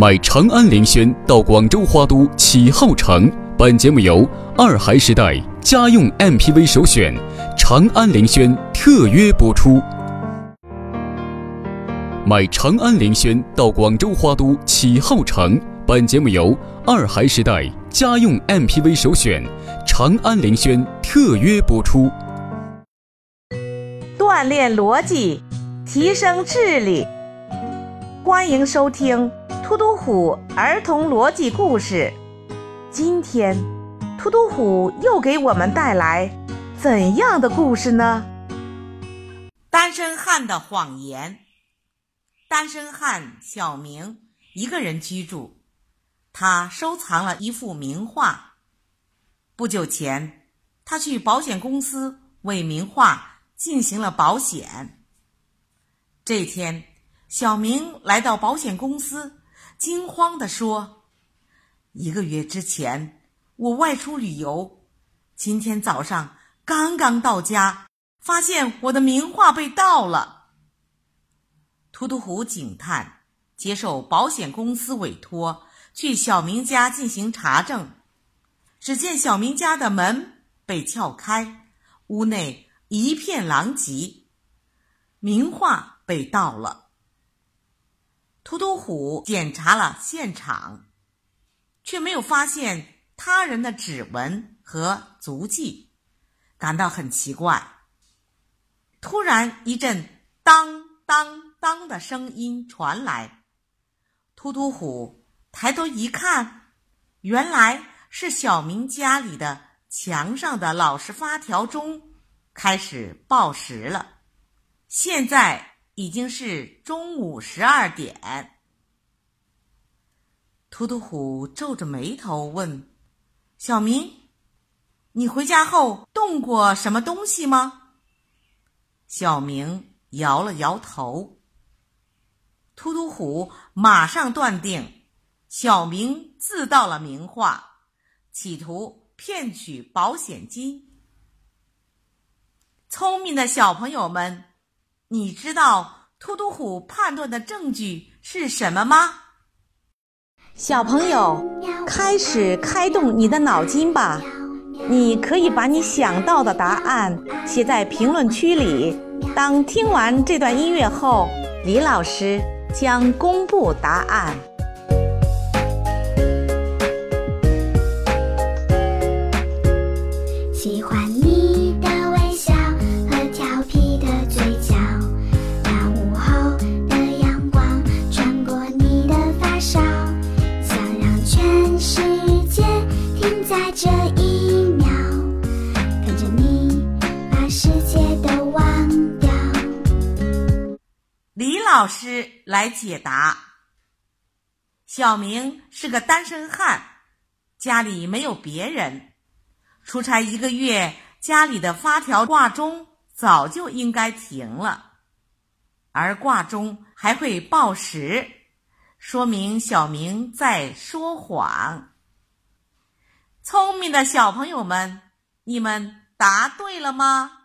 买长安凌轩到广州花都启浩城。本节目由二孩时代家用 MPV 首选长安凌轩特约播出。买长安凌轩到广州花都启浩城。本节目由二孩时代家用 MPV 首选长安凌轩特约播出。锻炼逻辑，提升智力。欢迎收听《突突虎儿童逻辑故事》。今天，突突虎又给我们带来怎样的故事呢？单身汉的谎言。单身汉小明一个人居住，他收藏了一幅名画。不久前，他去保险公司为名画进行了保险。这天，小明来到保险公司，惊慌地说：“一个月之前，我外出旅游，今天早上刚刚到家，发现我的名画被盗了。”突突虎警探接受保险公司委托，去小明家进行查证。只见小明家的门被撬开，屋内一片狼藉，名画被盗了。突突虎检查了现场，却没有发现他人的指纹和足迹，感到很奇怪。突然一阵当当。当的声音传来，突突虎抬头一看，原来是小明家里的墙上的老式发条钟开始报时了。现在已经是中午十二点。图图虎皱着眉头问：“小明，你回家后动过什么东西吗？”小明摇了摇头。图图虎马上断定，小明自盗了名画，企图骗取保险金。聪明的小朋友们，你知道突突虎判断的证据是什么吗？小朋友，开始开动你的脑筋吧！你可以把你想到的答案写在评论区里。当听完这段音乐后，李老师。将公布答案。喜欢你李老师。来解答。小明是个单身汉，家里没有别人，出差一个月，家里的发条挂钟早就应该停了，而挂钟还会报时，说明小明在说谎。聪明的小朋友们，你们答对了吗？